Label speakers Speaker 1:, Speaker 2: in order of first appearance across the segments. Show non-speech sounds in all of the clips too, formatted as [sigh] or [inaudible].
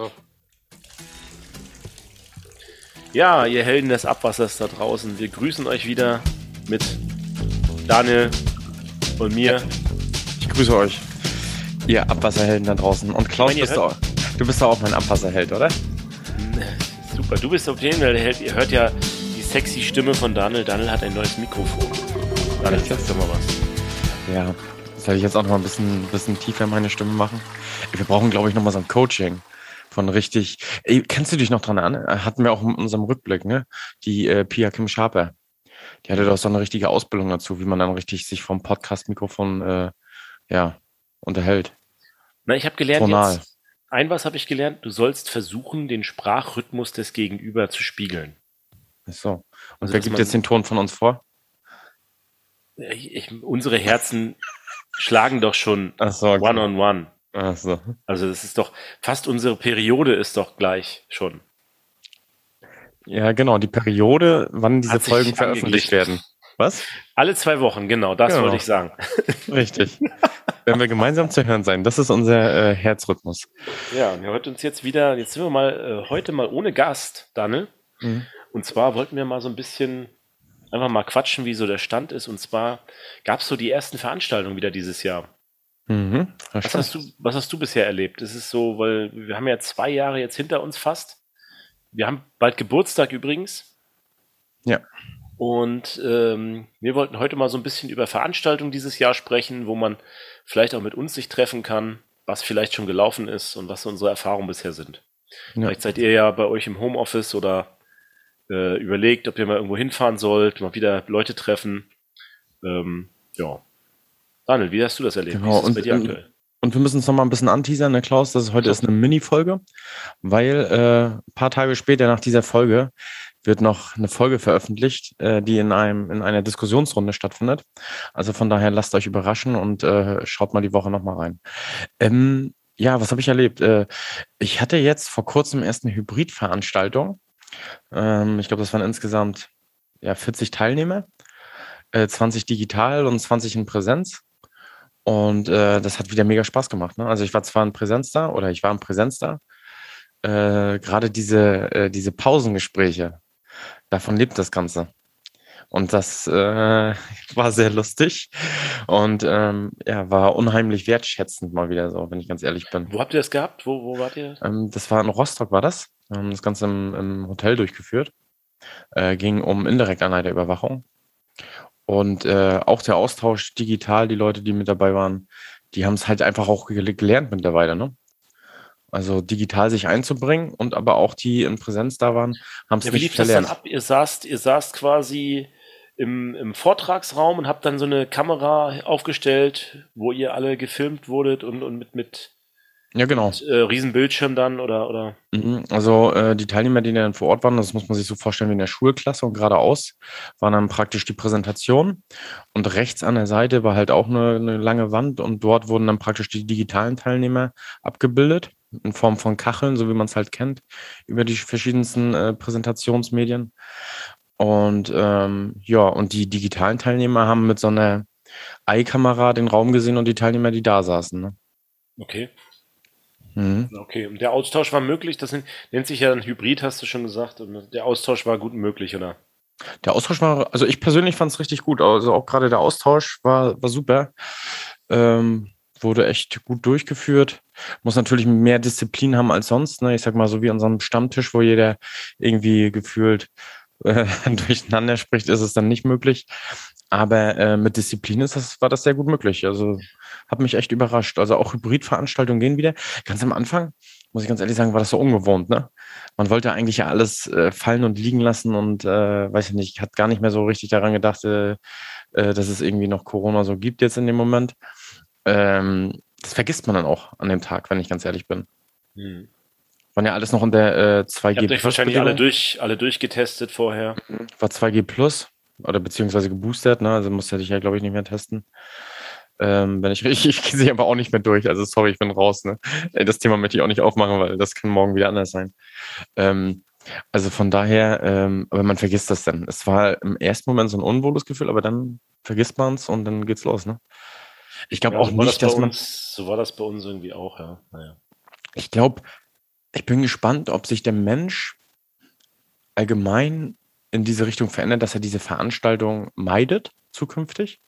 Speaker 1: So. Ja, ihr Helden des Abwassers da draußen, wir grüßen euch wieder mit Daniel und mir.
Speaker 2: Ich grüße euch, ihr Abwasserhelden da draußen. Und Klaus, bist du, auch, du bist doch auch mein Abwasserheld, oder?
Speaker 1: Super, du bist auf jeden Fall der Held. Ihr hört ja die sexy Stimme von Daniel. Daniel hat ein neues Mikrofon. Daniel, sagst du mal was.
Speaker 2: Ja, soll ich jetzt auch noch mal ein bisschen, bisschen tiefer meine Stimme machen? Wir brauchen, glaube ich, noch mal so ein Coaching von richtig. Ey, kennst du dich noch dran an? Hatten wir auch in unserem Rückblick, ne? Die äh, Pia Kim Schaper. Die hatte doch so eine richtige Ausbildung dazu, wie man dann richtig sich vom Podcast-Mikrofon äh, ja, unterhält.
Speaker 1: Na, ich habe gelernt
Speaker 2: Tonal.
Speaker 1: jetzt, ein was habe ich gelernt, du sollst versuchen, den Sprachrhythmus des Gegenüber zu spiegeln.
Speaker 2: Ach so. Und
Speaker 1: Also,
Speaker 2: wer gibt
Speaker 1: man-
Speaker 2: jetzt den Ton von uns vor?
Speaker 1: Ich, ich, unsere Herzen schlagen doch schon
Speaker 2: so, okay.
Speaker 1: one on one.
Speaker 2: Ach so.
Speaker 1: Also das ist doch, fast unsere Periode ist doch gleich schon.
Speaker 2: Ja, genau, die Periode, wann diese Folgen veröffentlicht werden. Was?
Speaker 1: Alle zwei Wochen, genau, das
Speaker 2: Genau.
Speaker 1: wollte ich sagen. [laughs] [laughs]
Speaker 2: Richtig. Wenn wir gemeinsam zu hören sein, das ist unser äh, Herzrhythmus.
Speaker 1: Ja, und wir wollten uns jetzt wieder, jetzt sind wir mal äh, heute mal ohne Gast, Daniel.
Speaker 2: Mhm.
Speaker 1: Und zwar wollten wir mal so ein bisschen einfach mal quatschen, wie so der Stand ist. Und zwar gab es so die ersten Veranstaltungen wieder dieses Jahr.
Speaker 2: Mhm.
Speaker 1: Was hast, du, was hast du bisher erlebt? Es ist so, weil wir haben ja zwei Jahre jetzt hinter uns fast. Wir haben bald Geburtstag übrigens.
Speaker 2: Ja.
Speaker 1: Und ähm, wir wollten heute mal so ein bisschen über Veranstaltungen dieses Jahr sprechen, wo man vielleicht auch mit uns sich treffen kann, was vielleicht schon gelaufen ist und was unsere Erfahrungen bisher sind.
Speaker 2: Ja.
Speaker 1: Vielleicht seid ihr ja bei euch im Homeoffice oder äh, überlegt, ob ihr mal irgendwo hinfahren sollt, mal wieder Leute treffen. Ähm, ja. Daniel, wie hast du das erlebt?
Speaker 2: Genau,
Speaker 1: wie ist es
Speaker 2: und-
Speaker 1: bei dir
Speaker 2: und-
Speaker 1: aktuell?
Speaker 2: Und wir müssen uns noch mal ein bisschen anteasern, ne, Klaus? Das ist heute ist eine Mini-Folge, weil äh, ein paar Tage später nach dieser Folge wird noch eine Folge veröffentlicht, äh, die in einem in einer Diskussionsrunde stattfindet. Also von daher lasst euch überraschen und äh, schaut mal die Woche noch mal rein. Ähm, ja, was habe ich erlebt? Äh, ich hatte jetzt vor kurzem erst eine Hybrid-Veranstaltung. Ähm, ich glaube, das waren insgesamt ja 40 Teilnehmer, äh, 20 digital und 20 in Präsenz. Und äh, das hat wieder mega Spaß gemacht. Ne? Also ich war zwar in Präsenz da oder ich war in Präsenz da. Äh, Gerade diese, äh, diese Pausengespräche, davon lebt das Ganze. Und das äh, [laughs] war sehr lustig und ähm, ja, war unheimlich wertschätzend mal wieder so, wenn ich ganz ehrlich bin.
Speaker 1: Wo habt ihr das gehabt? Wo, wo wart ihr?
Speaker 2: Ähm, das war in Rostock, war das. Ähm, das Ganze im, im Hotel durchgeführt. Äh, ging um Indirektanleiterüberwachung. Und äh, auch der Austausch digital, die Leute, die mit dabei waren, die haben es halt einfach auch gel- gelernt mittlerweile, ne? Also digital sich einzubringen und aber auch die in Präsenz da waren, haben es
Speaker 1: Ja, wie
Speaker 2: nicht
Speaker 1: lief das dann
Speaker 2: verlernt.
Speaker 1: ab? Ihr saßt, ihr saßt quasi im, im Vortragsraum und habt dann so eine Kamera aufgestellt, wo ihr alle gefilmt wurdet und, und mit, mit
Speaker 2: Ja, genau.
Speaker 1: äh, Riesenbildschirm dann oder, oder
Speaker 2: Mhm, Also äh, die Teilnehmer, die dann vor Ort waren, das muss man sich so vorstellen wie in der Schulklasse und geradeaus, waren dann praktisch die Präsentation und rechts an der Seite war halt auch eine, eine lange Wand und dort wurden dann praktisch die digitalen Teilnehmer abgebildet in Form von Kacheln, so wie man es halt kennt, über die verschiedensten äh, Präsentationsmedien. Und ähm, ja, und die digitalen Teilnehmer haben mit so einer Eye-Kamera den Raum gesehen und die Teilnehmer, die da saßen. Ne?
Speaker 1: okay.
Speaker 2: Mhm.
Speaker 1: Okay. Und der Austausch war möglich, das nennt- sich ja dann Hybrid, hast du schon gesagt. Und der Austausch war gut möglich, oder?
Speaker 2: Der Austausch war, also ich persönlich fand es richtig gut. Also auch gerade der Austausch war, war super. Ähm, wurde echt gut durchgeführt. Muss natürlich mehr Disziplin haben als sonst. Ne? Ich sag mal, so wie an so einem Stammtisch, wo jeder irgendwie gefühlt äh, [laughs] durcheinander spricht, ist es dann nicht möglich. Aber äh, mit Disziplin ist das, war das sehr gut möglich. Also hat mich echt überrascht. Also auch Hybridveranstaltungen gehen wieder. Ganz am Anfang, muss ich ganz ehrlich sagen, war das so ungewohnt. Ne? Man wollte eigentlich ja alles äh, fallen und liegen lassen und äh, weiß ich nicht, hat gar nicht mehr so richtig daran gedacht, äh, äh, dass es irgendwie noch Corona so gibt jetzt in dem Moment. Ähm, das vergisst man dann auch an dem Tag, wenn ich ganz ehrlich bin.
Speaker 1: Hm.
Speaker 2: Waren ja alles noch in der äh, 2G
Speaker 1: Ihr habt euch wahrscheinlich alle durch, alle durchgetestet vorher.
Speaker 2: war 2G Plus oder beziehungsweise geboostert, ne? Also musste ich ja, glaube ich, nicht mehr testen. Ähm, wenn ich, [laughs] ich, ich gehe sie aber auch nicht mehr durch. Also sorry, ich bin raus. Ne? Äh, Das Thema möchte ich auch nicht aufmachen, weil das kann morgen wieder anders sein. Ähm, also von daher, ähm, aber man vergisst das dann. Es war im ersten Moment so ein unwohles Gefühl, aber dann vergisst man es und dann geht's los. Ne? Ich glaube
Speaker 1: Ja,
Speaker 2: auch
Speaker 1: so
Speaker 2: nicht,
Speaker 1: das
Speaker 2: dass man.
Speaker 1: uns, so war das bei uns irgendwie auch, ja. Naja.
Speaker 2: Ich glaube, Ich bin gespannt, ob sich der Mensch allgemein in diese Richtung verändert, dass er diese Veranstaltung meidet zukünftig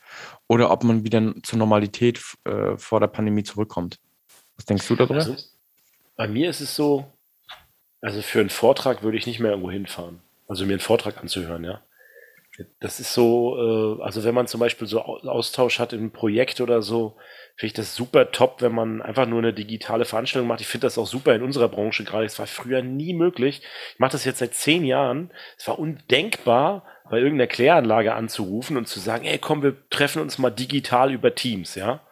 Speaker 2: oder ob man wieder zur Normalität äh, vor der Pandemie zurückkommt. Was denkst du darüber?
Speaker 1: Also, bei mir ist es so, also für einen Vortrag würde ich nicht mehr irgendwo hinfahren. Also mir einen Vortrag anzuhören, ja. Das ist so, äh, also wenn man zum Beispiel so Austausch hat im Projekt oder so, finde ich das super top, wenn man einfach nur eine digitale Veranstaltung macht. Ich finde das auch super in unserer Branche gerade. Es war früher nie möglich. Ich mache das jetzt seit zehn Jahren. Es war undenkbar, bei irgendeiner Kläranlage anzurufen und zu sagen, ey, komm, wir treffen uns mal digital über Teams, ja.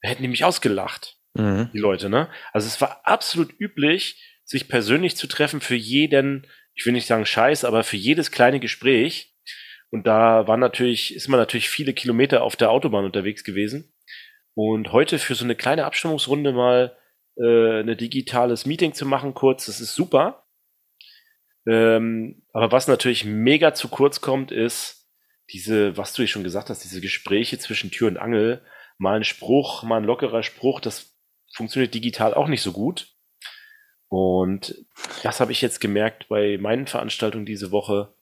Speaker 1: Wir hätten nämlich ausgelacht, mhm. die Leute, ne? Also es war absolut üblich, sich persönlich zu treffen für jeden, ich will nicht sagen Scheiß, aber für jedes kleine Gespräch und da war natürlich, ist man natürlich viele Kilometer auf der Autobahn unterwegs gewesen. Und heute für so eine kleine Abstimmungsrunde mal äh, ein digitales Meeting zu machen, kurz, das ist super. Ähm, aber was natürlich mega zu kurz kommt, ist diese, was du schon gesagt hast, diese Gespräche zwischen Tür und Angel. Mal ein Spruch, mal ein lockerer Spruch, das funktioniert digital auch nicht so gut. Und das habe ich jetzt gemerkt bei meinen Veranstaltungen diese Woche.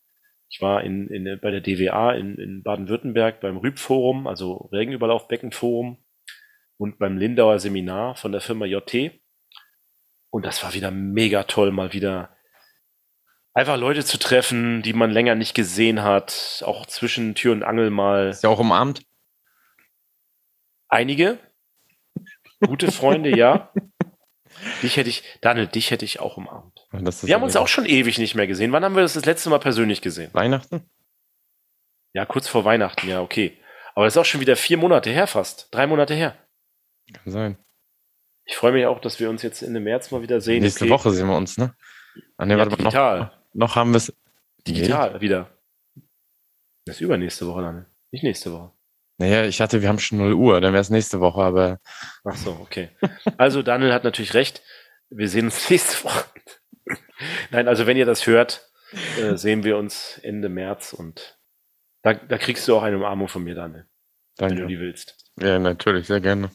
Speaker 1: Ich war in, in, bei der DWA in, in Baden-Württemberg beim Rüb-Forum, also Regenüberlaufbecken-Forum und beim Lindauer Seminar von der Firma JT. Und das war wieder mega toll, mal wieder einfach Leute zu treffen, die man länger nicht gesehen hat, auch zwischen Tür und Angel mal.
Speaker 2: Ist ja auch umarmt.
Speaker 1: Einige. Gute Freunde, ja. Dich hätte ich, Daniel, dich hätte ich auch umarmt. Wir haben uns auch schon ewig nicht mehr gesehen. Wann haben wir das das letzte Mal persönlich gesehen?
Speaker 2: Weihnachten?
Speaker 1: Ja, kurz vor Weihnachten, ja, okay. Aber das ist auch schon wieder vier Monate her fast. Drei Monate her.
Speaker 2: Kann sein.
Speaker 1: Ich freue mich auch, dass wir uns jetzt Ende März mal wieder sehen.
Speaker 2: Nächste okay. Woche sehen wir uns, ne?
Speaker 1: Ah, nee, ja, warte, digital.
Speaker 2: Noch, noch haben wir es.
Speaker 1: Digital nee. wieder. Das ist übernächste Woche dann. Nicht nächste Woche.
Speaker 2: Naja, ich hatte, wir haben schon 0 Uhr, dann wäre es nächste Woche, aber.
Speaker 1: Ach so, okay. Also Daniel hat natürlich recht. Wir sehen uns [laughs] nächste Woche. Nein, also wenn ihr das hört, äh, sehen wir uns Ende März und da, da kriegst du auch eine Umarmung von mir, Daniel. Danke. Wenn du die willst.
Speaker 2: Ja, natürlich, sehr gerne.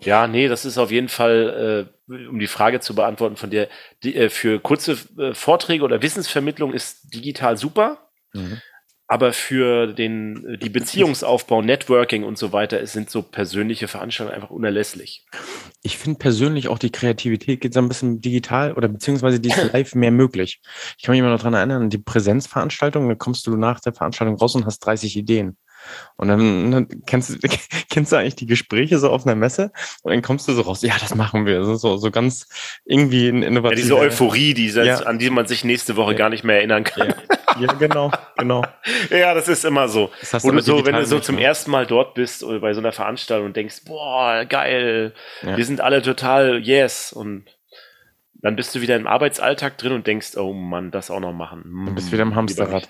Speaker 1: Ja, nee, das ist auf jeden Fall, äh, um die Frage zu beantworten von dir, die, äh, für kurze äh, Vorträge oder Wissensvermittlung ist digital super. Mhm. Aber für den, die Beziehungsaufbau, Networking und so weiter sind so persönliche Veranstaltungen einfach unerlässlich.
Speaker 2: Ich finde persönlich auch die Kreativität geht so ein bisschen digital oder beziehungsweise die ist [laughs] live mehr möglich. Ich kann mich immer noch dran erinnern, die Präsenzveranstaltung, da kommst du nach der Veranstaltung raus und hast 30 Ideen. Und dann, dann kennst, du, [laughs] kennst du eigentlich die Gespräche so auf einer Messe und dann kommst du so raus, ja, das machen wir. So, so, so ganz irgendwie
Speaker 1: innovativ. Ja, diese Euphorie, die, ja. an die man sich nächste Woche ja. gar nicht mehr erinnern kann.
Speaker 2: Ja. genau, genau. [laughs]
Speaker 1: ja, das ist immer so. Das du so, wenn du so zum ersten Mal dort bist oder bei so einer Veranstaltung und denkst, boah, geil, wir sind alle total yes und dann bist du wieder im Arbeitsalltag drin und denkst, oh Mann, das auch noch machen.
Speaker 2: Dann bist du wieder im Hamsterrad.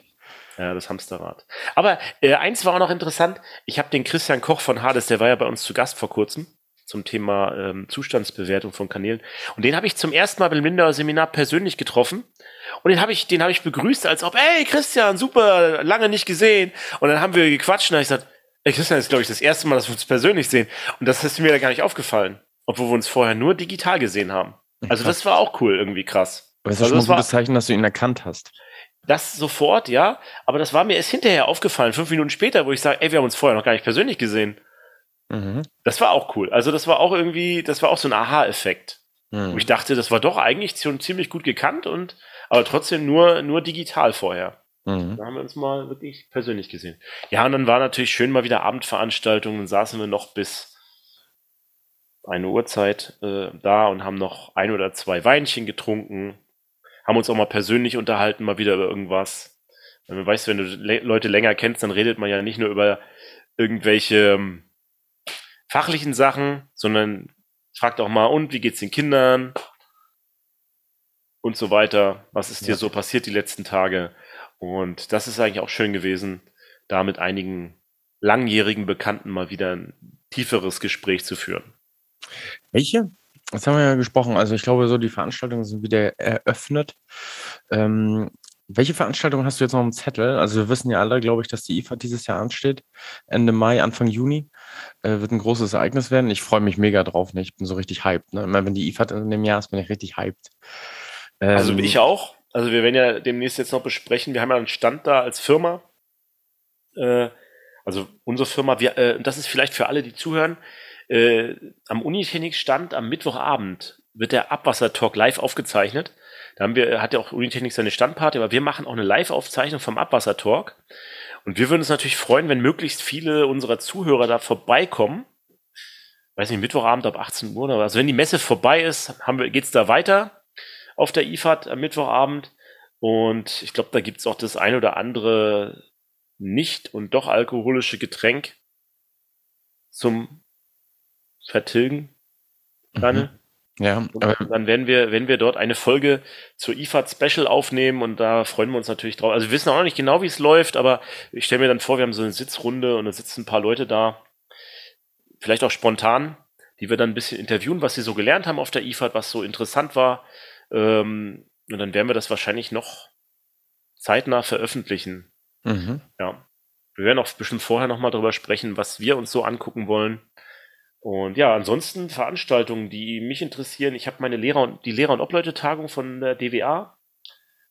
Speaker 1: Ja, das Hamsterrad. Aber äh, eins war auch noch interessant. Ich habe den Christian Koch von Hades, der war ja bei uns zu Gast vor kurzem zum Thema ähm, Zustandsbewertung von Kanälen. Und den habe ich zum ersten Mal beim Lindauer Seminar persönlich getroffen. Und den habe ich, den habe ich begrüßt, als ob, ey Christian, super, lange nicht gesehen. Und dann haben wir gequatscht und habe ich gesagt, ey Christian, das ist glaube ich das erste Mal, dass wir uns persönlich sehen. Und das ist mir da gar nicht aufgefallen, obwohl wir uns vorher nur digital gesehen haben. Also das war auch cool, irgendwie krass.
Speaker 2: Aber
Speaker 1: es ist
Speaker 2: also schon ein gutes Zeichen, dass du ihn erkannt hast.
Speaker 1: Das sofort, ja. Aber das war mir erst hinterher aufgefallen, fünf Minuten später, wo ich sage, ey, wir haben uns vorher noch gar nicht persönlich gesehen. Mhm. Das war auch cool. Also das war auch irgendwie, das war auch so ein Aha-Effekt. Mhm. Wo ich dachte, das war doch eigentlich schon ziemlich gut gekannt und aber trotzdem nur, nur digital vorher. Mhm. Da haben wir uns mal wirklich persönlich gesehen. Ja, und dann war natürlich schön mal wieder Abendveranstaltungen, dann saßen wir noch bis eine Uhrzeit äh, da und haben noch ein oder zwei Weinchen getrunken, haben uns auch mal persönlich unterhalten, mal wieder über irgendwas. Wenn weißt, wenn du Le Leute länger kennst, dann redet man ja nicht nur über irgendwelche ähm, fachlichen Sachen, sondern fragt auch mal, und wie geht's den Kindern? Und so weiter. Was ist dir ja. so passiert die letzten Tage? Und das ist eigentlich auch schön gewesen, da mit einigen langjährigen Bekannten mal wieder ein tieferes Gespräch zu führen.
Speaker 2: Welche? Jetzt haben wir ja gesprochen. Also ich glaube, so die Veranstaltungen sind wieder eröffnet. Ähm, welche Veranstaltungen hast du jetzt noch im Zettel? Also wir wissen ja alle, glaube ich, dass die IFA dieses Jahr ansteht, Ende Mai, Anfang Juni. Äh, wird ein großes Ereignis werden. Ich freue mich mega drauf. Ne? Ich bin so richtig hyped. Ne? Immer wenn die IFAD in dem Jahr ist, bin ich richtig hyped.
Speaker 1: Ähm, also ich auch. Also wir werden ja demnächst jetzt noch besprechen. Wir haben ja einen Stand da als Firma. Äh, also unsere Firma, wir, äh, das ist vielleicht für alle, die zuhören, äh, am Unitechnik-Stand am Mittwochabend wird der Abwasser-Talk live aufgezeichnet. Da haben wir, hat ja auch Unitechnik seine Standparty, aber wir machen auch eine Live-Aufzeichnung vom Abwasser-Talk. Und wir würden uns natürlich freuen, wenn möglichst viele unserer Zuhörer da vorbeikommen. Weiß nicht, Mittwochabend ab 18 Uhr oder was. Also wenn die Messe vorbei ist, wir, geht's da weiter auf der IFAD am Mittwochabend. Und ich glaube, da gibt's auch das ein oder andere nicht und doch alkoholische Getränk zum Vertilgen. Mhm. Ja, dann werden wir, wenn wir dort eine Folge zur IFAD Special aufnehmen und da freuen wir uns natürlich drauf. Also wir wissen auch noch nicht genau, wie es läuft, aber ich stelle mir dann vor, wir haben so eine Sitzrunde und da sitzen ein paar Leute da, vielleicht auch spontan, die wir dann ein bisschen interviewen, was sie so gelernt haben auf der IFAD, was so interessant war. Ähm, und dann werden wir das wahrscheinlich noch zeitnah veröffentlichen. Mhm. Ja. Wir werden auch bestimmt vorher nochmal drüber sprechen, was wir uns so angucken wollen. Und ja, ansonsten Veranstaltungen, die mich interessieren. Ich habe meine Lehrer und die Lehrer- und Obleute-Tagung von der DWA.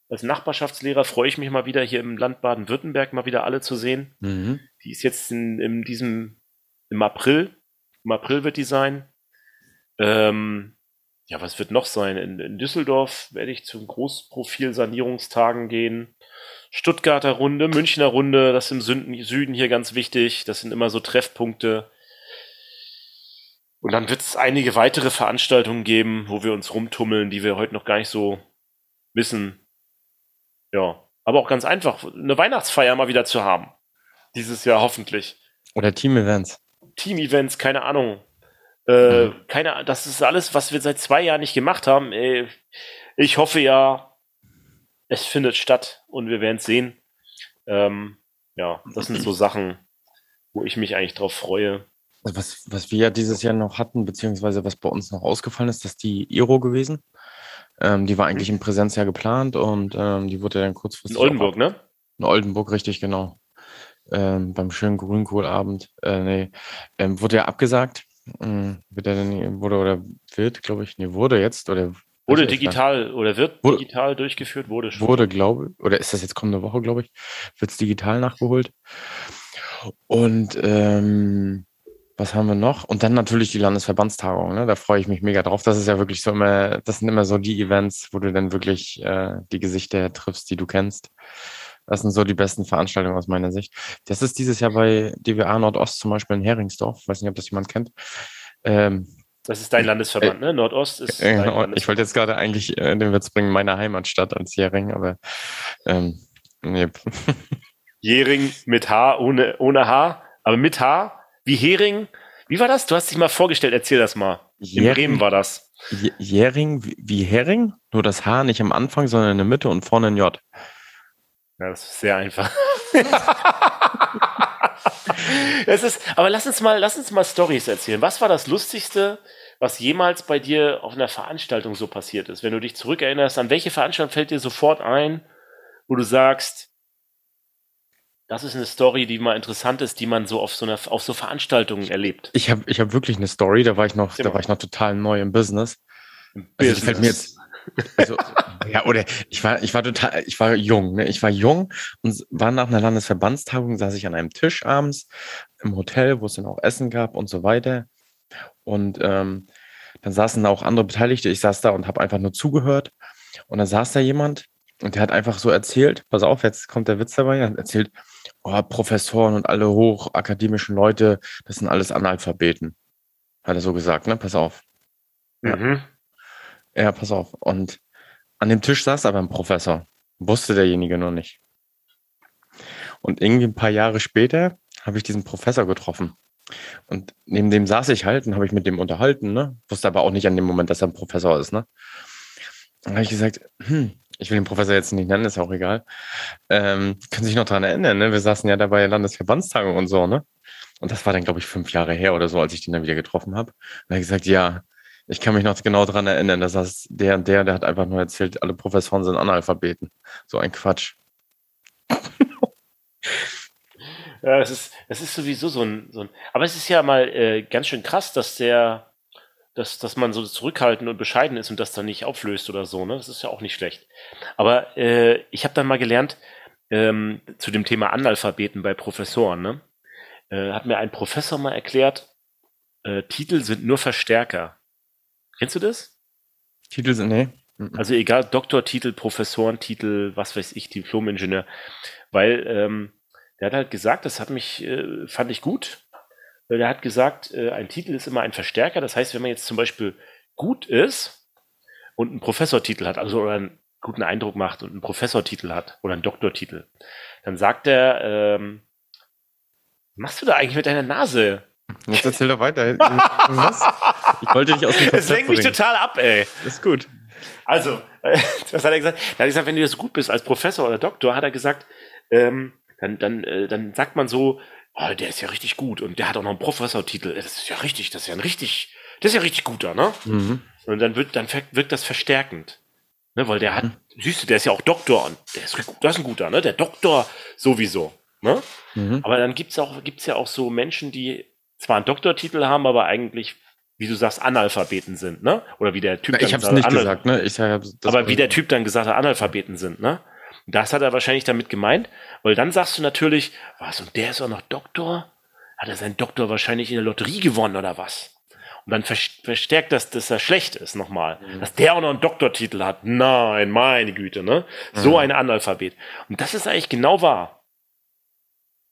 Speaker 1: Als Nachbarschaftslehrer freue ich mich mal wieder hier im Land Baden-Württemberg mal wieder alle zu sehen. Mhm. Die ist jetzt in, in diesem im April. Im April wird die sein. Ähm, ja, was wird noch sein? In, in Düsseldorf werde ich zu Großprofil-Sanierungstagen gehen. Stuttgarter Runde, Münchner Runde, das ist im Süden hier ganz wichtig. Das sind immer so Treffpunkte. Und dann wird es einige weitere Veranstaltungen geben, wo wir uns rumtummeln, die wir heute noch gar nicht so wissen. Ja, aber auch ganz einfach, eine Weihnachtsfeier mal wieder zu haben. Dieses Jahr hoffentlich.
Speaker 2: Oder Team-Events.
Speaker 1: Team-Events, keine Ahnung. Äh, mhm. keine, das ist alles, was wir seit zwei Jahren nicht gemacht haben. Äh, ich hoffe ja, es findet statt und wir werden es sehen. Ähm, ja, das sind so Sachen, wo ich mich eigentlich drauf freue.
Speaker 2: Also was, was wir ja dieses Jahr noch hatten, beziehungsweise was bei uns noch ausgefallen ist, ist die Iro gewesen. Ähm, die war mhm. eigentlich im Präsenzjahr geplant und ähm, die wurde dann kurzfristig.
Speaker 1: In Oldenburg, ne?
Speaker 2: In Oldenburg, richtig, genau. Ähm, beim schönen Grünkohlabend. Äh, nee, ähm, wurde ja abgesagt. Ähm, wird er denn, wurde oder wird, glaube ich, nee, wurde jetzt oder
Speaker 1: Wurde digital oder wird wurde, digital durchgeführt, wurde
Speaker 2: schon. Wurde, glaube ich, oder ist das jetzt kommende Woche, glaube ich, wird es digital nachgeholt. Und ähm, was haben wir noch? Und dann natürlich die Landesverbandstagung. Ne? Da freue ich mich mega drauf. Das ist ja wirklich so immer, das sind immer so die Events, wo du dann wirklich äh, die Gesichter triffst, die du kennst. Das sind so die besten Veranstaltungen aus meiner Sicht. Das ist dieses Jahr bei DWA Nordost zum Beispiel in Heringsdorf. Ich weiß nicht, ob das jemand kennt. Ähm,
Speaker 1: das ist dein Landesverband, äh, ne? Nordost ist. Äh,
Speaker 2: ich wollte jetzt gerade eigentlich äh, den Witz bringen, meine Heimatstadt als Hering, aber ähm, nee.
Speaker 1: Jering mit H, ohne, ohne H, aber mit H wie Hering. Wie war das? Du hast dich mal vorgestellt, erzähl das mal. In Jähring, Bremen war das.
Speaker 2: Jähring wie Hering, nur das H nicht am Anfang, sondern in der Mitte und vorne ein J.
Speaker 1: Ja, das ist sehr einfach. [laughs] es ist, aber lass uns mal, lass uns mal Stories erzählen. Was war das Lustigste, was jemals bei dir auf einer Veranstaltung so passiert ist? Wenn du dich zurückerinnerst, an welche Veranstaltung fällt dir sofort ein, wo du sagst, das ist eine Story, die mal interessant ist, die man so auf so einer auf so Veranstaltungen erlebt.
Speaker 2: Ich habe ich hab wirklich eine Story, da war ich noch, da war ich noch total neu im Business. Im also Business. fällt mir jetzt also, [laughs] ja, oder ich war, ich war total, ich war jung, ne? Ich war jung und war nach einer Landesverbandstagung, saß ich an einem Tisch abends im Hotel, wo es dann auch Essen gab und so weiter. Und ähm, dann saßen da auch andere Beteiligte. Ich saß da und habe einfach nur zugehört. Und dann saß da jemand und der hat einfach so erzählt, pass auf, jetzt kommt der Witz dabei, er hat erzählt, oh, Professoren und alle hochakademischen Leute, das sind alles Analphabeten. Hat er so gesagt, ne? Pass auf. Mhm. Ja. ja, pass auf. Und an dem Tisch saß aber ein Professor. Wusste derjenige noch nicht. Und irgendwie ein paar Jahre später habe ich diesen Professor getroffen. Und neben dem saß ich halt und habe ich mit dem unterhalten, ne? Wusste aber auch nicht an dem Moment, dass er ein Professor ist, ne? Dann habe ich gesagt, hm, ich will den Professor jetzt nicht nennen, ist auch egal. Ähm, können sich noch dran erinnern, ne? Wir saßen ja dabei Landesverbandstagung und so, ne? Und das war dann, glaube ich, fünf Jahre her oder so, als ich den dann wieder getroffen habe. Und er hat gesagt, ja, ich kann mich noch genau dran erinnern, dass das der und der, der hat einfach nur erzählt, alle Professoren sind Analphabeten. So ein Quatsch. [laughs]
Speaker 1: Ja, es ist, es ist sowieso so ein, so ein. Aber es ist ja mal äh, ganz schön krass, dass der, dass, dass man so zurückhaltend und bescheiden ist und das dann nicht auflöst oder so, ne? Das ist ja auch nicht schlecht. Aber äh, ich habe dann mal gelernt, ähm, zu dem Thema Analphabeten bei Professoren, ne? Äh, hat mir ein Professor mal erklärt, äh, Titel sind nur Verstärker. Kennst du das?
Speaker 2: Titel sind, nee.
Speaker 1: Mhm. Also egal, Doktortitel, Professorentitel, was weiß ich, Diplomingenieur. Weil ähm, der hat halt gesagt, das hat mich, äh, fand ich gut. Weil der hat gesagt, äh, ein Titel ist immer ein Verstärker. Das heißt, wenn man jetzt zum Beispiel gut ist und einen Professortitel hat, also oder einen guten Eindruck macht und einen Professortitel hat oder einen Doktortitel, dann sagt er, ähm, machst du da eigentlich mit deiner Nase?
Speaker 2: Jetzt erzähl doch weiter. [laughs] Was? Ich wollte dich aus dem
Speaker 1: Das lenkt mich total ab, ey.
Speaker 2: Das ist gut.
Speaker 1: Also, äh, [laughs] was hat er gesagt? Er hat gesagt, wenn du so gut bist als Professor oder Doktor, hat er gesagt, ähm, dann, dann, äh, dann sagt man so, oh, der ist ja richtig gut und der hat auch noch einen Professortitel. Das ist ja richtig, das ist ja ein richtig, das ist ja richtig guter, ne?
Speaker 2: Mhm.
Speaker 1: Und dann wird, dann wirkt das verstärkend. Ne, weil der hat, siehst du, der ist ja auch Doktor und der ist, das ist ein guter, ne? Der Doktor sowieso. Ne?
Speaker 2: Mhm.
Speaker 1: Aber dann gibt's auch, gibt's ja auch so Menschen, die zwar einen Doktortitel haben, aber eigentlich, wie du sagst, Analphabeten sind, ne? Oder wie der Typ
Speaker 2: Ich habe es nicht gesagt, ne? Ich hab, das
Speaker 1: aber wie der Typ dann gesagt hat, Analphabeten sind, ne? Das hat er wahrscheinlich damit gemeint, weil dann sagst du natürlich, was, und der ist auch noch Doktor? Hat er seinen Doktor wahrscheinlich in der Lotterie gewonnen oder was? Und dann verstärkt das, dass er schlecht ist nochmal.
Speaker 2: Mhm.
Speaker 1: Dass der auch noch einen Doktortitel hat. Nein, meine Güte, ne? So
Speaker 2: Mhm.
Speaker 1: ein Analphabet. Und das ist eigentlich genau wahr.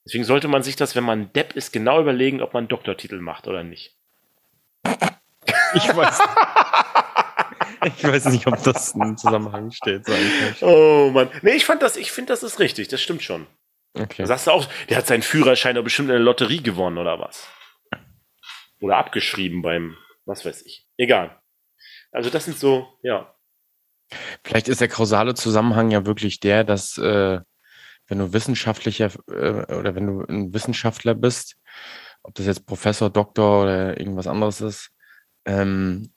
Speaker 1: Deswegen sollte man sich das, wenn man Depp ist, genau überlegen, ob man einen Doktortitel macht oder nicht.
Speaker 2: Ich weiß. [laughs] ich weiß nicht, ob das im Zusammenhang steht.
Speaker 1: Oh Mann. Nee, ich fand das, ich finde, das ist richtig. Das stimmt schon.
Speaker 2: Okay.
Speaker 1: Da sagst du auch, der hat seinen Führerschein doch bestimmt in der Lotterie gewonnen oder was? Oder abgeschrieben beim, was weiß ich. Egal. Also das sind so, ja.
Speaker 2: Vielleicht ist der kausale Zusammenhang ja wirklich der, dass äh, wenn du wissenschaftlicher äh, oder wenn du ein Wissenschaftler bist, ob das jetzt Professor, Doktor oder irgendwas anderes ist, ähm,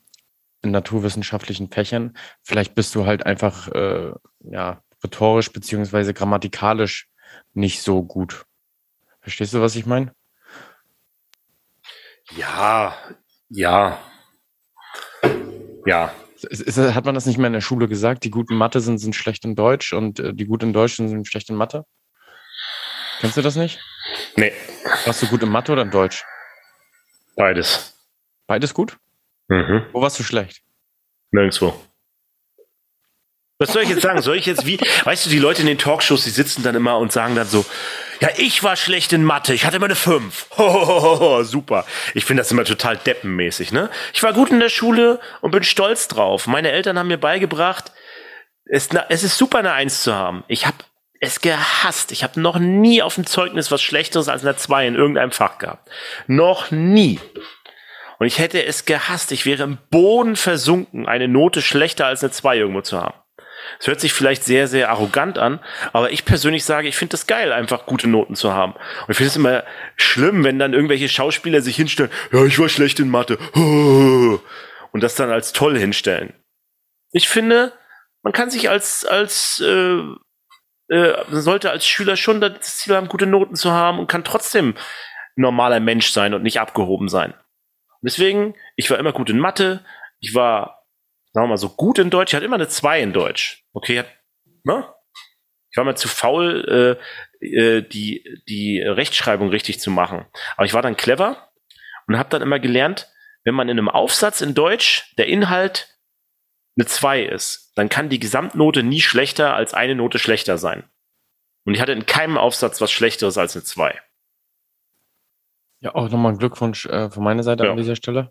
Speaker 2: in naturwissenschaftlichen Fächern, vielleicht bist du halt einfach äh, ja rhetorisch beziehungsweise grammatikalisch nicht so gut. Verstehst du, was ich meine?
Speaker 1: Ja, ja. Ja.
Speaker 2: Ist, ist, hat man das nicht mehr in der Schule gesagt? Die guten Mathe sind, sind schlecht in Deutsch und äh, die gut in Deutsch sind, sind schlecht in Mathe? Kennst du das nicht?
Speaker 1: Nee,
Speaker 2: Warst du gut in Mathe oder in Deutsch?
Speaker 1: beides.
Speaker 2: Beides gut?
Speaker 1: Mhm.
Speaker 2: Wo warst du schlecht?
Speaker 1: Nirgendwo. Was soll ich jetzt sagen? Soll ich jetzt wie, weißt du, die Leute in den Talkshows, die sitzen dann immer und sagen dann so, ja, ich war schlecht in Mathe, ich hatte immer eine 5. [laughs] Hohoho, super. Ich finde das immer total deppenmäßig, ne? Ich war gut in der Schule und bin stolz drauf. Meine Eltern haben mir beigebracht, es, es ist super, eine 1 zu haben. Ich habe es gehasst. Ich habe noch nie auf dem Zeugnis was Schlechteres als eine 2 in irgendeinem Fach gehabt. Noch nie. Und ich hätte es gehasst. Ich wäre im Boden versunken, eine Note schlechter als eine 2 irgendwo zu haben. Es hört sich vielleicht sehr, sehr arrogant an, aber ich persönlich sage, ich finde das geil, einfach gute Noten zu haben. Und ich finde es immer schlimm, wenn dann irgendwelche Schauspieler sich hinstellen, ja, ich war schlecht in Mathe, [laughs] und das dann als toll hinstellen. Ich finde, man kann sich als, als, äh, äh, sollte als Schüler schon das Ziel haben, gute Noten zu haben und kann trotzdem normaler Mensch sein und nicht abgehoben sein. Deswegen, ich war immer gut in Mathe, ich war, sagen wir mal, so gut in Deutsch, ich hatte immer eine 2 in Deutsch. Okay, ne? Ich war mal zu faul, äh, äh, die, die Rechtschreibung richtig zu machen. Aber ich war dann clever und habe dann immer gelernt, wenn man in einem Aufsatz in Deutsch der Inhalt eine 2 ist, dann kann die Gesamtnote nie schlechter als eine Note schlechter sein. Und ich hatte in keinem Aufsatz was Schlechteres als eine 2.
Speaker 2: Ja, auch nochmal ein Glückwunsch äh, von meiner Seite
Speaker 1: Ja.
Speaker 2: an dieser Stelle.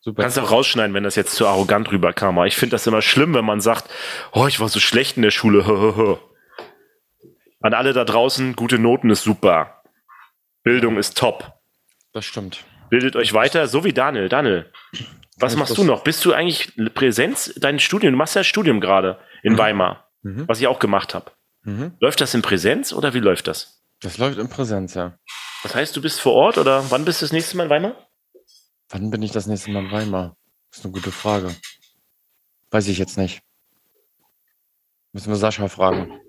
Speaker 2: Super.
Speaker 1: Kannst auch rausschneiden, wenn das jetzt zu arrogant rüberkam. Aber ich finde das immer schlimm, wenn man sagt, oh, ich war so schlecht in der Schule. An alle da draußen, gute Noten ist super. Bildung ist top.
Speaker 2: Das stimmt.
Speaker 1: Bildet euch weiter, so wie Daniel. Daniel, was machst
Speaker 2: das-
Speaker 1: du noch? Bist du eigentlich Präsenz, dein Studium? Du machst ja ein Studium gerade in
Speaker 2: Mhm.
Speaker 1: Weimar,
Speaker 2: Mhm.
Speaker 1: was ich auch gemacht habe.
Speaker 2: Mhm.
Speaker 1: Läuft das in Präsenz oder wie läuft das?
Speaker 2: Das läuft in Präsenz, ja.
Speaker 1: Das heißt, du bist vor Ort oder wann bist du das nächste Mal in Weimar?
Speaker 2: Wann bin ich das nächste Mal in Weimar? Das ist eine gute Frage. Weiß ich jetzt nicht. Müssen wir Sascha fragen.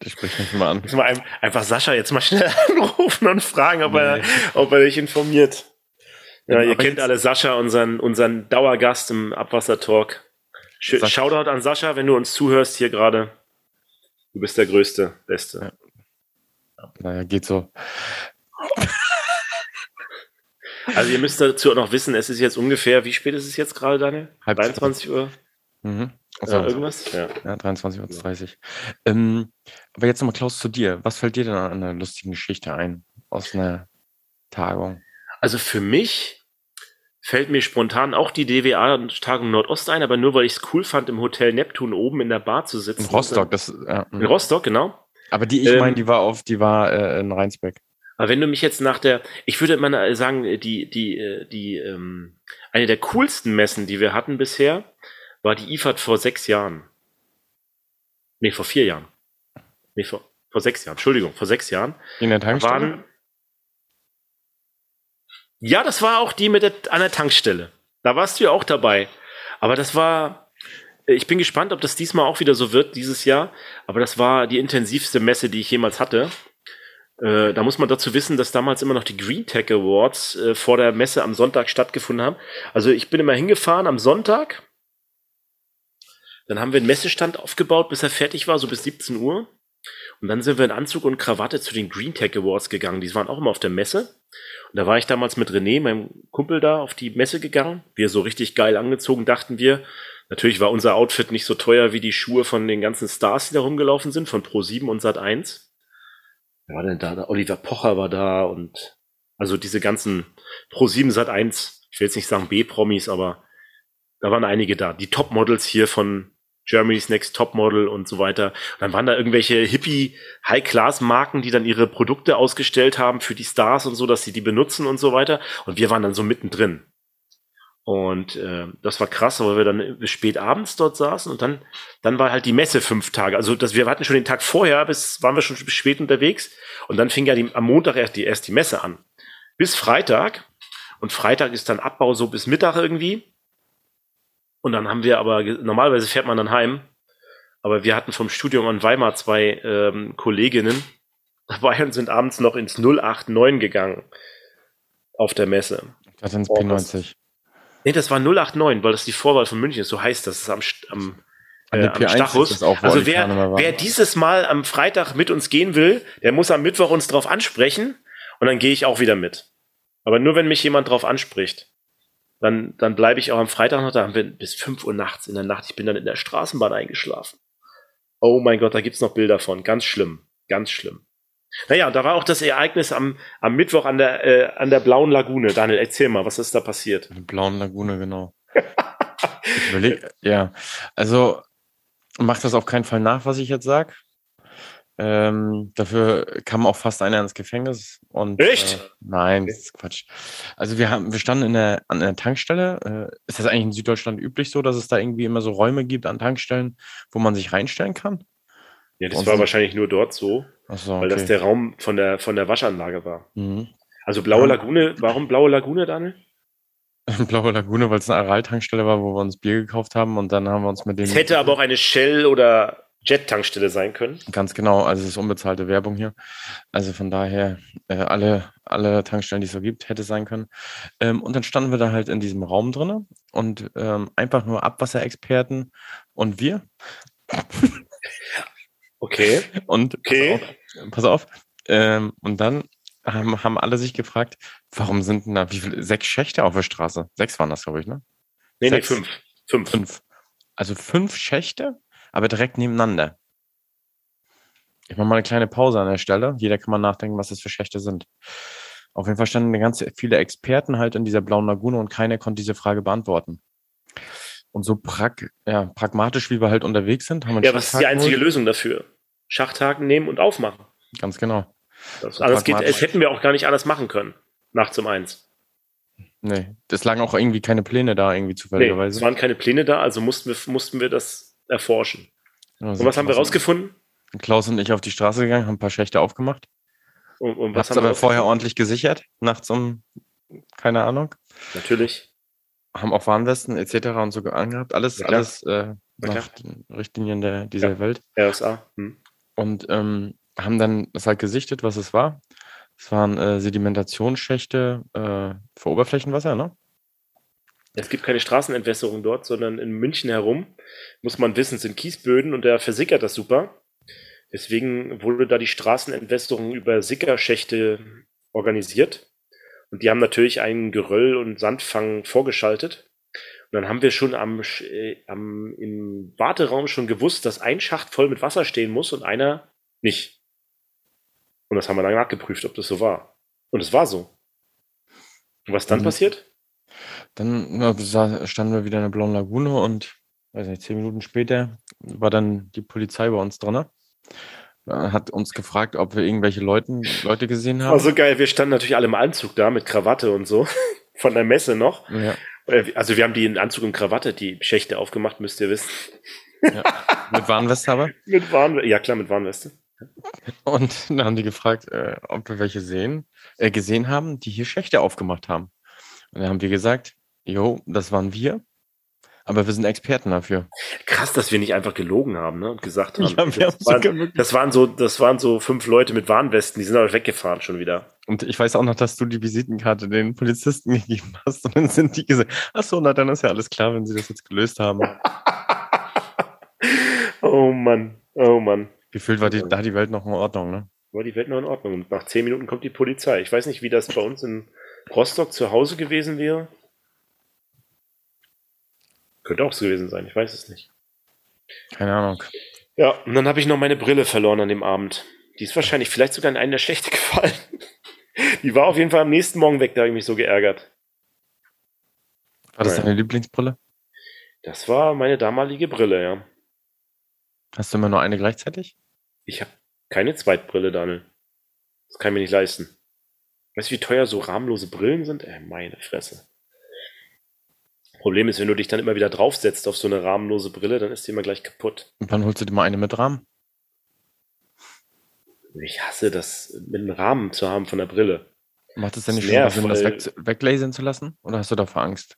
Speaker 2: Ich spreche nicht mal an.
Speaker 1: Müssen wir ein, einfach Sascha jetzt mal schnell [laughs] anrufen und fragen, ob, er, ob er dich informiert. Ja, ihr kennt alle Sascha, unseren, unseren Dauergast im Abwassertalk. Sch
Speaker 2: Sascha.
Speaker 1: Shoutout an Sascha, wenn du uns zuhörst hier gerade. Du bist der Größte, Beste.
Speaker 2: Naja, geht so.
Speaker 1: Also ihr müsst dazu auch noch wissen, es ist jetzt ungefähr, wie spät ist es jetzt gerade, Daniel?
Speaker 2: Halb
Speaker 1: 23 Uhr?
Speaker 2: Mhm. Also,
Speaker 1: irgendwas? Ja.
Speaker 2: ja, 23.30 Uhr. Ähm, aber jetzt nochmal, Klaus, zu dir. Was fällt dir denn an einer lustigen Geschichte ein aus einer Tagung?
Speaker 1: Also für mich fällt mir spontan auch die DWA-Tagung Nordost ein, aber nur weil ich es cool fand, im Hotel Neptun oben in der Bar zu sitzen.
Speaker 2: In Rostock, das. Ja,
Speaker 1: In Rostock, genau.
Speaker 2: aber die, ich
Speaker 1: Ähm,
Speaker 2: meine, die war auf, die war äh, in Rheinsbeck.
Speaker 1: Aber wenn du mich jetzt nach der, ich würde mal sagen, die, die, äh, die, ähm, eine der coolsten Messen, die wir hatten bisher, war die IFAD vor sechs Jahren. Nee, vor vier Jahren. Nee, vor, vor sechs Jahren. Entschuldigung, vor sechs Jahren.
Speaker 2: In der Tankstelle?
Speaker 1: waren, ja, das war auch die mit der, an der Tankstelle. Da warst du ja auch dabei. Aber das war, ich bin gespannt, ob das diesmal auch wieder so wird, dieses Jahr. Aber das war die intensivste Messe, die ich jemals hatte. Äh, da muss man dazu wissen, dass damals immer noch die Green Tech Awards äh, vor der Messe am Sonntag stattgefunden haben. Also ich bin immer hingefahren am Sonntag. Dann haben wir einen Messestand aufgebaut, bis er fertig war, so bis 17 Uhr. Und dann sind wir in Anzug und Krawatte zu den Green Tech Awards gegangen. Die waren auch immer auf der Messe. Und da war ich damals mit René, meinem Kumpel, da auf die Messe gegangen. Wir so richtig geil angezogen, dachten wir. Natürlich war unser Outfit nicht so teuer wie die Schuhe von den ganzen Stars, die da rumgelaufen sind, von Pro7 und Sat1. Wer war denn da? Oliver Pocher war da und also diese ganzen Pro7 Sat1, ich will jetzt nicht sagen B-Promis, aber da waren einige da. Die Topmodels hier von Germany's Next Topmodel und so weiter. Und dann waren da irgendwelche Hippie High-Class-Marken, die dann ihre Produkte ausgestellt haben für die Stars und so, dass sie die benutzen und so weiter. Und wir waren dann so mittendrin. Und äh, das war krass, weil wir dann spät abends dort saßen und dann, dann war halt die Messe fünf Tage. Also dass wir hatten schon den Tag vorher, bis waren wir schon spät unterwegs und dann fing ja die, am Montag erst die, erst die Messe an. Bis Freitag. Und Freitag ist dann Abbau so bis Mittag irgendwie. Und dann haben wir aber, normalerweise fährt man dann heim, aber wir hatten vom Studium in Weimar zwei ähm, Kolleginnen [laughs] dabei und sind abends noch ins 089 gegangen auf der Messe.
Speaker 2: Hatte ins
Speaker 1: Oh, das-
Speaker 2: P90.
Speaker 1: Nee, das war 089, weil das die Vorwahl von München ist. So heißt das. Das ist am, am,
Speaker 2: An
Speaker 1: äh, am
Speaker 2: P1
Speaker 1: Stachus.
Speaker 2: ist das auch,
Speaker 1: also wer, wer dieses Mal am Freitag mit uns gehen will, der muss am Mittwoch uns drauf ansprechen und dann gehe ich auch wieder mit. Aber nur wenn mich jemand drauf anspricht. Dann, dann bleibe ich auch am Freitag noch da. Haben wir bis 5 Uhr nachts in der Nacht. Ich bin dann in der Straßenbahn eingeschlafen. Oh mein Gott, da gibt's noch Bilder von. Ganz schlimm. Ganz schlimm. Naja, da war auch das Ereignis am, am Mittwoch an der, äh, an der Blauen Lagune. Daniel, erzähl mal, was ist da passiert?
Speaker 2: In der blauen Lagune, genau. [laughs] ich überleg, ja, also macht das auf keinen Fall nach, was ich jetzt sag. Ähm, dafür kam auch fast einer ins Gefängnis. Und,
Speaker 1: Echt?
Speaker 2: Äh, nein, das ist Quatsch. Also wir haben, wir standen in der, an der Tankstelle. Äh, ist das eigentlich in Süddeutschland üblich so, dass es da irgendwie immer so Räume gibt an Tankstellen, wo man sich reinstellen kann?
Speaker 1: Ja, das
Speaker 2: Und
Speaker 1: war
Speaker 2: so-
Speaker 1: wahrscheinlich nur dort so,
Speaker 2: Achso,
Speaker 1: weil das
Speaker 2: okay.
Speaker 1: der Raum von der, von der Waschanlage war.
Speaker 2: mhm.
Speaker 1: Also Blaue. Lagune, warum Blaue Lagune, Daniel? [laughs]
Speaker 2: Blaue Lagune, weil es eine Aral-Tankstelle war, wo wir uns Bier gekauft haben und dann haben wir uns mit dem.
Speaker 1: Es hätte aber auch eine Shell- oder Jet-Tankstelle sein können.
Speaker 2: Ganz genau, also es ist unbezahlte Werbung hier. Also von daher, äh, alle, alle Tankstellen, die es so gibt, hätte es sein können. Ähm, und dann standen wir da halt in diesem Raum drinne und ähm, einfach nur Abwasserexperten und wir. [laughs]
Speaker 1: Okay.
Speaker 2: Und
Speaker 1: Okay.
Speaker 2: pass auf, pass auf ähm, und dann haben, haben alle sich gefragt, warum sind denn da wie viele, sechs Schächte auf der Straße? Sechs waren das, glaube ich, ne?
Speaker 1: Nee, nee,
Speaker 2: Sechs.
Speaker 1: fünf. Fünf.
Speaker 2: Fünf. Also fünf Schächte, aber direkt nebeneinander. Ich mache mal eine kleine Pause an der Stelle. Jeder kann mal nachdenken, was das für Schächte sind. Auf jeden Fall standen ganz viele Experten halt in dieser blauen Lagune und keiner konnte diese Frage beantworten. Und so prag ja, pragmatisch, wie wir halt unterwegs sind, haben wir
Speaker 1: Ja, was ist die einzige
Speaker 2: geholt.
Speaker 1: Lösung dafür? Schachthaken nehmen und aufmachen.
Speaker 2: Ganz genau.
Speaker 1: Das,
Speaker 2: So
Speaker 1: alles geht,
Speaker 2: pragmatisch.
Speaker 1: es hätten wir auch gar nicht alles machen können. Nachts um eins.
Speaker 2: Nee, das lagen auch irgendwie keine Pläne da, irgendwie
Speaker 1: Nee, es
Speaker 2: zufälligerweise.
Speaker 1: waren keine Pläne da, also mussten wir, mussten wir das erforschen.
Speaker 2: Ja,
Speaker 1: Und was haben wir rausgefunden?
Speaker 2: Klaus und ich auf die Straße gegangen, haben ein paar Schächte aufgemacht.
Speaker 1: Und, und was haben wir
Speaker 2: aber vorher
Speaker 1: rausgefunden?
Speaker 2: ordentlich gesichert, nachts um, keine Ahnung.
Speaker 1: Natürlich.
Speaker 2: haben auch Warnwesten etc. und so angehabt. Alles,
Speaker 1: klar.
Speaker 2: alles äh,
Speaker 1: Na
Speaker 2: nach den Richtlinien der, dieser
Speaker 1: Ja.
Speaker 2: Welt.
Speaker 1: RSA. Hm.
Speaker 2: und ähm, haben dann das halt gesichtet, was es war. Es waren äh, Sedimentationsschächte äh, für Oberflächenwasser, ne?
Speaker 1: Es gibt keine Straßenentwässerung dort, sondern in München herum, muss man wissen, sind Kiesböden und da versickert das super. Deswegen wurde da die Straßenentwässerung über Sickerschächte organisiert. Und die haben natürlich einen Geröll- und Sandfang vorgeschaltet. Und dann haben wir schon am, äh, am, im Warteraum schon gewusst, dass ein Schacht voll mit Wasser stehen muss und einer nicht. Und das haben wir dann nachgeprüft, ob das so war. Und es war so. Und was dann mhm. passiert?
Speaker 2: Dann na, standen wir wieder in der Blauen Lagune und weiß nicht, zehn Minuten später war dann die Polizei bei uns drin. Hat uns gefragt, ob wir irgendwelche Leuten, Leute gesehen haben.
Speaker 1: War so geil. Wir standen natürlich alle im Anzug da mit Krawatte und so. [laughs] Von der Messe noch. Ja. Äh, also wir haben die in Anzug und Krawatte, die Schächte aufgemacht, müsst ihr wissen.
Speaker 2: Ja. Mit Warnweste aber? [laughs]
Speaker 1: mit Warnweste, ja klar, mit Warnweste.
Speaker 2: Und dann haben die gefragt, äh, ob wir welche sehen, äh, gesehen haben, die hier Schächte aufgemacht haben. Und dann haben wir gesagt, jo, das waren wir. Aber wir sind Experten dafür.
Speaker 1: Krass, dass wir nicht einfach gelogen haben ne? und gesagt haben. Ja, das, waren, das, waren, so, das waren so fünf Leute mit Warnwesten, die sind aber weggefahren schon wieder.
Speaker 2: Und ich weiß auch noch, dass du die Visitenkarte den Polizisten [laughs] gegeben hast. Und dann sind die gesagt, ach so, na dann ist ja alles klar, wenn sie das jetzt gelöst haben. [laughs]
Speaker 1: oh Mann, oh Mann.
Speaker 2: Gefühlt war die, da die Welt noch in Ordnung, ne?
Speaker 1: War die Welt noch in Ordnung. Und nach zehn Minuten kommt die Polizei. Ich weiß nicht, wie das bei uns in Rostock zu Hause gewesen wäre. Könnte auch so gewesen sein, ich weiß es nicht.
Speaker 2: Keine Ahnung.
Speaker 1: Ja, und dann habe ich noch meine Brille verloren an dem Abend. Die ist wahrscheinlich vielleicht sogar in einen der Schlechte [laughs] gefallen. Die war auf jeden Fall am nächsten Morgen weg, da habe ich mich so geärgert.
Speaker 2: War das deine Lieblingsbrille?
Speaker 1: Das war meine damalige Brille, ja.
Speaker 2: Hast du immer nur eine gleichzeitig?
Speaker 1: Ich habe keine Zweitbrille, Daniel. Das kann ich mir nicht leisten. Weißt du, wie teuer so rahmenlose Brillen sind? Ey, meine Fresse. Problem ist, wenn du dich dann immer wieder draufsetzt auf so eine rahmenlose Brille, dann ist die immer gleich kaputt.
Speaker 2: Und wann holst du dir mal eine mit Rahmen?
Speaker 1: Ich hasse das, mit einem Rahmen zu haben von der Brille.
Speaker 2: Macht es denn nicht schon Sinn, das weg, weglasern zu lassen? Oder hast du davor Angst?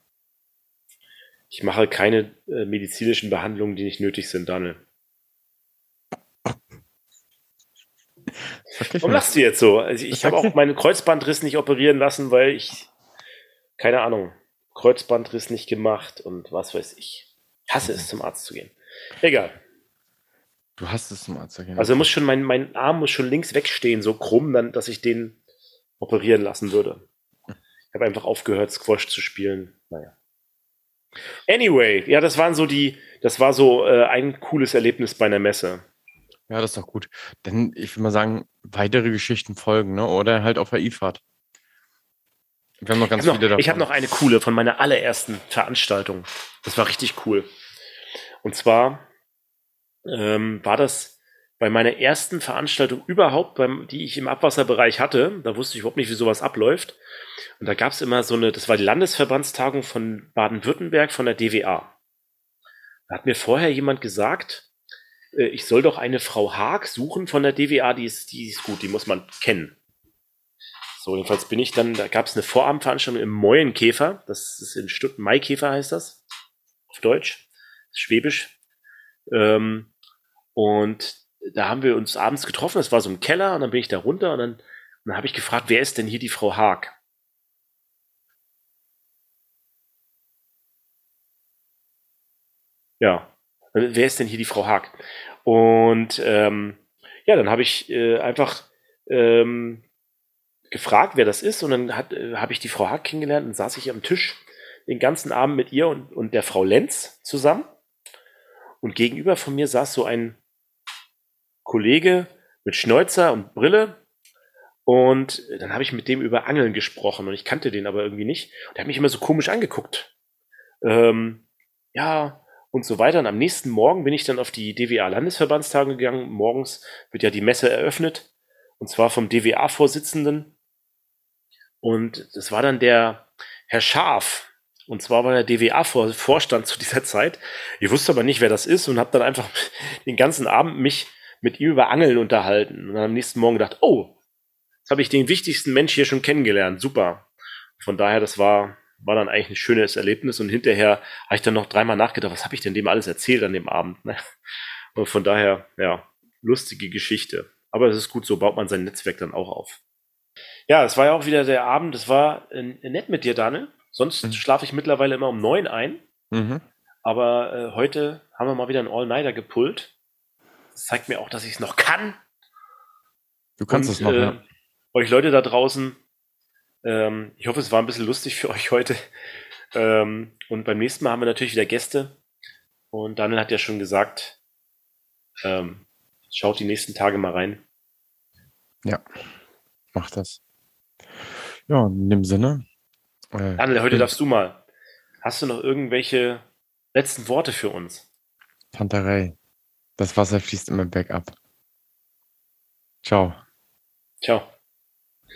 Speaker 1: Ich mache keine äh, medizinischen Behandlungen, die nicht nötig sind, Daniel. Warum lachst du jetzt so? Also ich habe auch meinen Kreuzbandriss nicht operieren lassen, weil ich, keine Ahnung, Kreuzbandriss nicht gemacht und was weiß ich. Ich hasse es, zum Arzt zu gehen. Egal.
Speaker 2: Du hast es zum Arzt zu gehen.
Speaker 1: Also muss schon, mein, mein Arm muss schon links wegstehen, so krumm, dann, dass ich den operieren lassen würde. Ich habe einfach aufgehört, Squash zu spielen. Naja. Anyway, ja, das waren so die, das war so äh, ein cooles Erlebnis bei einer Messe.
Speaker 2: Ja, das ist doch gut. Denn ich würde mal sagen, weitere Geschichten folgen, ne? Oder halt auf der IFAD.
Speaker 1: Wir haben noch ganz ich viele noch, davon. Ich habe noch eine coole von meiner allerersten Veranstaltung. Das war richtig cool. Und zwar ähm, war das bei meiner ersten Veranstaltung überhaupt, beim, die ich im Abwasserbereich hatte. Da wusste ich überhaupt nicht, wie sowas abläuft. Und da gab es immer so eine, das war die Landesverbandstagung von Baden-Württemberg von der DWA. Da hat mir vorher jemand gesagt, äh, ich soll doch eine Frau Haag suchen von der DWA, die ist, die ist gut, die muss man kennen. So, jedenfalls bin ich dann, da gab es eine Vorabendveranstaltung im Moyenkäfer, das ist in Stuttgart, Maikäfer heißt das, auf Deutsch, Schwäbisch. Ähm, und da haben wir uns abends getroffen, das war so im Keller, und dann bin ich da runter und dann, dann habe ich gefragt, wer ist denn hier die Frau Haag? Ja, wer ist denn hier die Frau Haag? Und ähm, ja, dann habe ich äh, einfach ähm, gefragt, wer das ist, und dann äh, habe ich die Frau Hack kennengelernt und saß ich am Tisch den ganzen Abend mit ihr und, und der Frau Lenz zusammen. Und gegenüber von mir saß so ein Kollege mit Schnäuzer und Brille. Und dann habe ich mit dem über Angeln gesprochen und ich kannte den aber irgendwie nicht. Und er hat mich immer so komisch angeguckt. Ähm, ja, und so weiter. Und am nächsten Morgen bin ich dann auf die DWA-Landesverbandstagung gegangen. Morgens wird ja die Messe eröffnet. Und zwar vom DWA-Vorsitzenden und das war dann der Herr Scharf. Und zwar war der DWA-Vorstand zu dieser Zeit. Ich wusste aber nicht, wer das ist und habe dann einfach [laughs] den ganzen Abend mich mit ihm über Angeln unterhalten. Und dann am nächsten Morgen gedacht, oh, jetzt habe ich den wichtigsten Mensch hier schon kennengelernt. Super. Von daher, das war, war dann eigentlich ein schönes Erlebnis. Und hinterher habe ich dann noch dreimal nachgedacht, was habe ich denn dem alles erzählt an dem Abend. Ne? Und von daher, ja, lustige Geschichte. Aber es ist gut, so baut man sein Netzwerk dann auch auf. Ja, es war ja auch wieder der Abend. Es war äh, nett mit dir, Daniel. Sonst mhm. schlafe ich mittlerweile immer um neun ein. Mhm. Aber äh, heute haben wir mal wieder einen All-Nighter gepullt. Das zeigt mir auch, dass ich es noch kann.
Speaker 2: Du kannst es noch, äh, ja.
Speaker 1: Euch Leute da draußen, ähm, ich hoffe, es war ein bisschen lustig für euch heute. Ähm, und beim nächsten Mal haben wir natürlich wieder Gäste. Und Daniel hat ja schon gesagt, ähm, schaut die nächsten Tage mal rein.
Speaker 2: Ja, mach das. Ja, in dem Sinne.
Speaker 1: Äh, Daniel, heute darfst du mal. Hast du noch irgendwelche letzten Worte für uns?
Speaker 2: Panterei. Das Wasser fließt immer bergab. Ciao.
Speaker 1: Ciao.